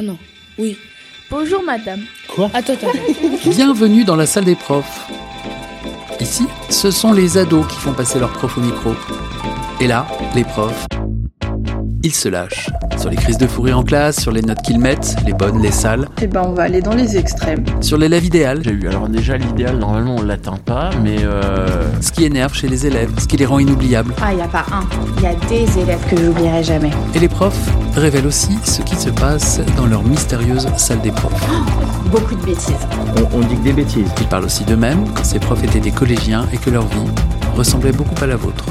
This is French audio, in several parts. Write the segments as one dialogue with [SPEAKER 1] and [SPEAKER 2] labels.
[SPEAKER 1] Ah non, oui.
[SPEAKER 2] Bonjour madame.
[SPEAKER 3] Quoi
[SPEAKER 1] Attends, attends. attends.
[SPEAKER 4] Bienvenue dans la salle des profs. Ici, ce sont les ados qui font passer leurs profs au micro. Et là, les profs, ils se lâchent. Sur les crises de fou rire en classe, sur les notes qu'ils mettent, les bonnes, les sales,
[SPEAKER 5] Eh ben, on va aller dans les extrêmes.
[SPEAKER 4] sur l'élève idéal,
[SPEAKER 3] J'ai eu. Alors déjà, l'idéal, normalement, on l'atteint pas, mais euh,
[SPEAKER 4] ce qui énerve chez les élèves, ce qui les rend inoubliables.
[SPEAKER 6] Ah, il n'y a pas un. Il y a des élèves que j'oublierai jamais.
[SPEAKER 4] Et les profs révèlent aussi ce qui se passe dans leur mystérieuse salle des profs.
[SPEAKER 6] Beaucoup de bêtises.
[SPEAKER 3] on, on dit que des bêtises.
[SPEAKER 4] Ils parlent aussi d'eux-mêmes quand ces profs étaient des collégiens et que leur vie ressemblait beaucoup à la vôtre.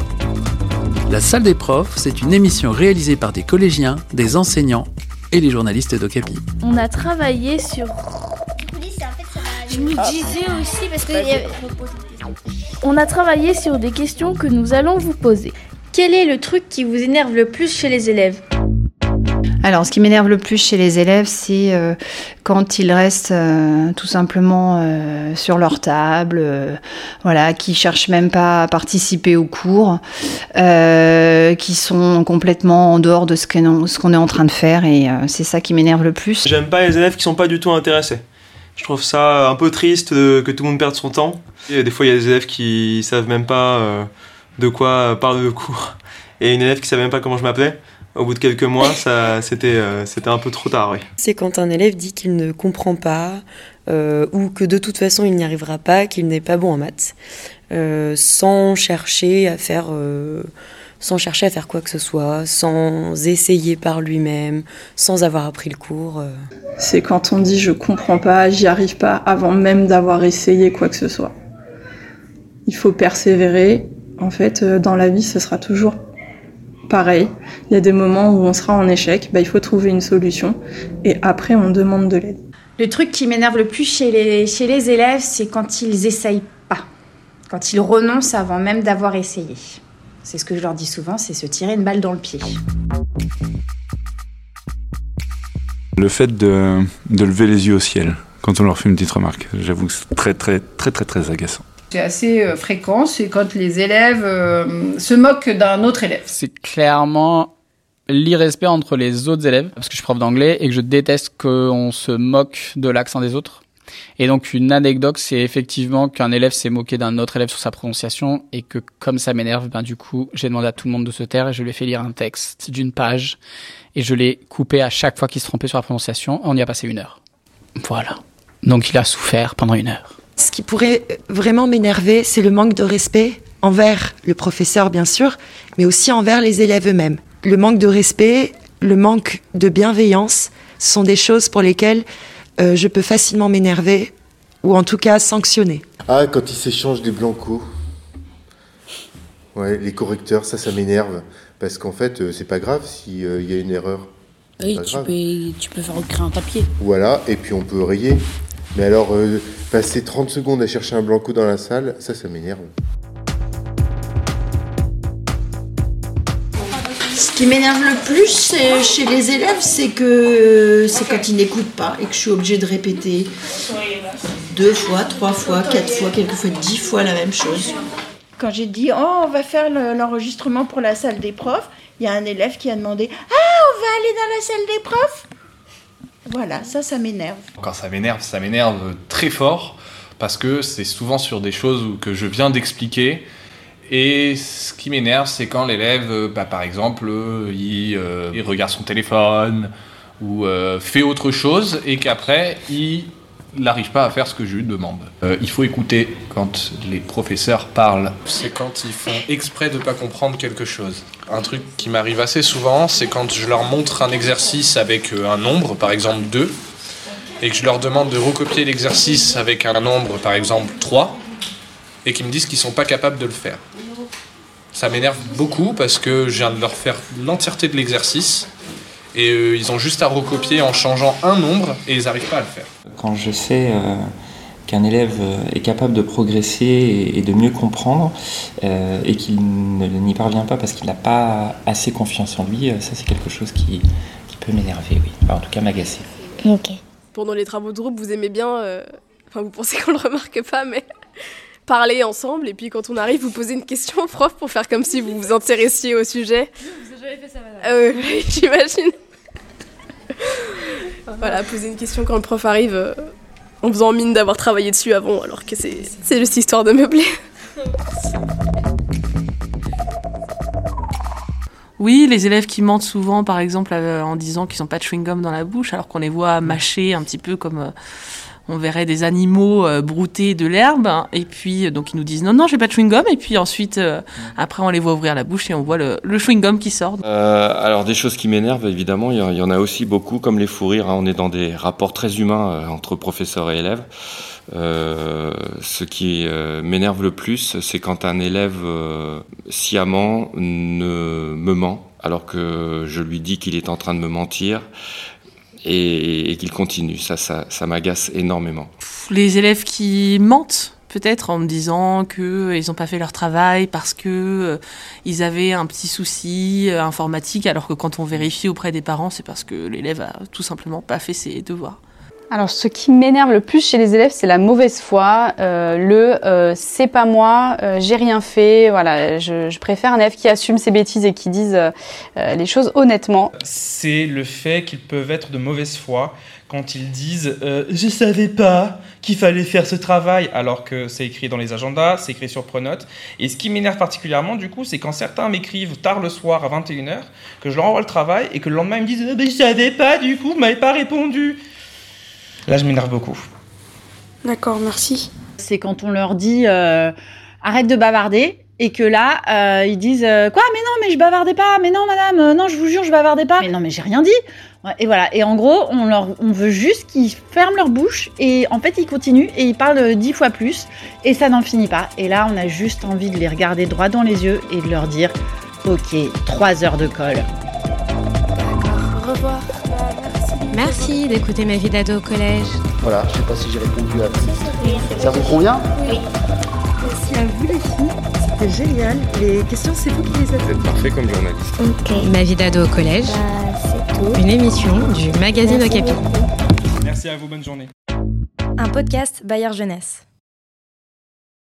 [SPEAKER 4] La salle des profs, c'est une émission réalisée par des collégiens, des enseignants et les journalistes d'Ocapi.
[SPEAKER 2] On a travaillé sur...
[SPEAKER 7] Je me disais aussi parce que y avait-
[SPEAKER 2] On a travaillé sur des questions que nous allons vous poser.
[SPEAKER 7] quel est le truc qui vous énerve le plus chez les élèves?
[SPEAKER 8] Alors, ce qui m'énerve le plus chez les élèves, c'est euh, quand ils restent euh, tout simplement euh, sur leur table, voilà, qui cherchent même pas à participer au cours, qui sont complètement en dehors de ce qu'on est en train de faire, et c'est ça qui m'énerve le plus.
[SPEAKER 9] J'aime pas les élèves qui sont pas du tout intéressés. Je trouve ça un peu triste que tout le monde perde son temps. Et des fois, il y a des élèves qui savent même pas de quoi parle le cours. Et une élève qui savait même pas comment je m'appelais. Au bout de quelques mois, ça, c'était, euh, c'était un peu trop tard, oui.
[SPEAKER 10] C'est quand un élève dit qu'il ne comprend pas euh, ou que de toute façon il n'y arrivera pas, qu'il n'est pas bon en maths, euh, sans chercher à faire, euh, sans chercher à faire quoi que ce soit, sans essayer par lui-même, sans avoir appris le cours.
[SPEAKER 5] C'est quand on dit je comprends pas, j'y arrive pas, avant même d'avoir essayé quoi que ce soit. Il faut persévérer. En fait, dans la vie, ce sera toujours pareil. Il y a des moments où on sera en échec, bah, il faut trouver une solution. Et après, on demande de l'aide.
[SPEAKER 6] Le truc qui m'énerve le plus chez les, chez les élèves, c'est quand ils essayent pas. Quand ils renoncent avant même d'avoir essayé. C'est ce que je leur dis souvent, c'est se tirer une balle dans le pied.
[SPEAKER 11] Le fait de, de lever les yeux au ciel quand on leur fait une petite remarque, j'avoue que c'est très très très très très agaçant.
[SPEAKER 12] C'est assez euh, fréquent, c'est quand les élèves euh, se moquent d'un autre élève.
[SPEAKER 13] C'est clairement l'irrespect entre les autres élèves, parce que je suis prof d'anglais et que je déteste qu'on se moque de l'accent des autres. Et donc une anecdote, c'est effectivement qu'un élève s'est moqué d'un autre élève sur sa prononciation et que comme ça m'énerve, ben du coup j'ai demandé à tout le monde de se taire et je lui ai fait lire un texte d'une page et je l'ai coupé à chaque fois qu'il se trompait sur la prononciation. On y a passé une heure. Voilà. Donc il a souffert pendant une heure.
[SPEAKER 10] Ce qui pourrait vraiment m'énerver, c'est le manque de respect envers le professeur, bien sûr, mais aussi envers les élèves eux-mêmes. Le manque de respect, le manque de bienveillance sont des choses pour lesquelles euh, je peux facilement m'énerver ou en tout cas sanctionner.
[SPEAKER 14] Ah, quand ils s'échangent des blancos. Ouais, les correcteurs, ça, ça m'énerve. Parce qu'en fait, euh, c'est pas grave s'il y a une erreur.
[SPEAKER 1] Oui, tu
[SPEAKER 14] grave.
[SPEAKER 1] peux, tu peux faire écrire un papier.
[SPEAKER 14] Voilà, et puis on peut rayer. Mais alors, euh, passer 30 secondes à chercher un blanco dans la salle, ça, ça m'énerve.
[SPEAKER 15] Ce qui m'énerve le plus chez les élèves, c'est que c'est quand ils n'écoutent pas et que je suis obligée de répéter deux fois, trois fois, quatre fois, quelquefois dix fois la même chose.
[SPEAKER 12] Quand j'ai dit oh on va faire le- l'enregistrement pour la salle des profs, il y a un élève qui a demandé ah on va aller dans la salle des profs? Voilà, ça ça m'énerve.
[SPEAKER 16] Quand ça m'énerve, ça m'énerve très fort parce que c'est souvent sur des choses que je viens d'expliquer. Et ce qui m'énerve, c'est quand l'élève, euh, bah, par exemple, euh, il, euh, il regarde son téléphone ou fait autre chose et qu'après, il n'arrive pas à faire ce que je lui demande. Euh, il faut écouter quand les professeurs parlent.
[SPEAKER 17] C'est quand ils font exprès de pas comprendre quelque chose. Un truc qui m'arrive assez souvent, c'est quand je leur montre un exercice avec euh, un nombre, par exemple 2, et que je leur demande de recopier l'exercice avec un nombre, par exemple 3, et qu'ils me disent qu'ils sont pas capables de le faire. Ça m'énerve beaucoup parce que je viens de leur faire l'entièreté de l'exercice, et euh, ils ont juste à recopier en changeant un nombre, et ils n'arrivent pas à le faire.
[SPEAKER 18] Quand je sais euh, qu'un élève euh, est capable de progresser et, et de mieux comprendre euh, et qu'il ne- n'y parvient pas parce qu'il n'a pas assez confiance en lui, euh, ça c'est quelque chose qui, qui peut m'énerver, oui. Enfin, en tout cas m'agacer.
[SPEAKER 19] Ok. Pendant les travaux de groupe, vous aimez bien, euh, enfin vous pensez qu'on le remarque pas, mais parler ensemble et puis quand on arrive, vous posez une question au prof pour faire comme si vous vous intéressiez au sujet.
[SPEAKER 7] Vous avez jamais fait ça, madame
[SPEAKER 19] Ah oui, j'imagine. Voilà, poser une question quand le prof arrive euh, en faisant mine d'avoir travaillé dessus avant, alors que c'est c'est juste histoire de meubler.
[SPEAKER 20] Oui, les élèves qui mentent souvent, par exemple, euh, en disant qu'ils n'ont pas de chewing-gum dans la bouche, alors qu'on les voit mâcher un petit peu comme euh, on verrait des animaux euh, brouter de l'herbe. Et puis, euh, donc, ils nous disent non, non, j'ai pas de chewing-gum. Et puis ensuite, euh, après, on les voit ouvrir la bouche et on voit le, le chewing-gum qui sort.
[SPEAKER 21] Euh, alors des choses qui m'énervent, évidemment, il y, en- a aussi beaucoup, comme les fous rires. hein. On est dans des rapports très humains entre professeurs et élèves. Ce qui m'énerve le plus, c'est quand un élève sciemment ne me ment, alors que je lui dis qu'il est en train de me mentir et, et qu'il continue. Ça, ça, m'agace énormément.
[SPEAKER 20] Les élèves qui mentent peut-être en me disant que ils n'ont pas fait leur travail parce que euh, avaient un petit souci euh, informatique, alors que quand on vérifie auprès des parents, c'est parce que l'élève a tout simplement pas fait ses devoirs.
[SPEAKER 22] Alors, ce qui m'énerve le plus chez les élèves, c'est la mauvaise foi, euh, le euh, c'est pas moi, euh, j'ai rien fait. Voilà, je, préfère un élève qui assume ses bêtises et qui dise les choses honnêtement.
[SPEAKER 23] c'est le fait qu'ils peuvent être de mauvaise foi quand ils disent je savais pas qu'il fallait faire ce travail alors que c'est écrit dans les agendas, c'est écrit sur Pronote. Et ce qui m'énerve particulièrement du coup, c'est quand certains m'écrivent tard le soir à 21h, que je leur envoie le travail et que le lendemain ils me disent je savais pas du coup, vous m'avez pas répondu. Là je m'énerve beaucoup.
[SPEAKER 24] D'accord, merci.
[SPEAKER 25] C'est quand on leur dit euh, arrête de bavarder et que là euh, ils disent euh, quoi mais non mais je bavardais pas mais non madame euh, non je vous jure je bavardais pas mais non mais j'ai rien dit et voilà et en gros on leur on veut juste qu'ils ferment leur bouche et en fait ils continuent et ils parlent dix fois plus et ça n'en finit pas et là on a juste envie de les regarder droit dans les yeux et de leur dire ok trois heures de colle
[SPEAKER 24] Au revoir.
[SPEAKER 26] Merci d'écouter ma vie d'ado au collège.
[SPEAKER 27] Voilà, je sais pas si j'ai répondu à Ça vous convient?
[SPEAKER 24] Oui.
[SPEAKER 10] Merci à vous les filles, c'était génial. Les questions, c'est vous qui les avez.
[SPEAKER 21] Vous êtes parfait comme journaliste.
[SPEAKER 26] Ok. Ma vie d'ado au collège. Une émission du magazine Okapi.
[SPEAKER 23] Merci à vous, bonne journée.
[SPEAKER 28] Un podcast Bayard Jeunesse.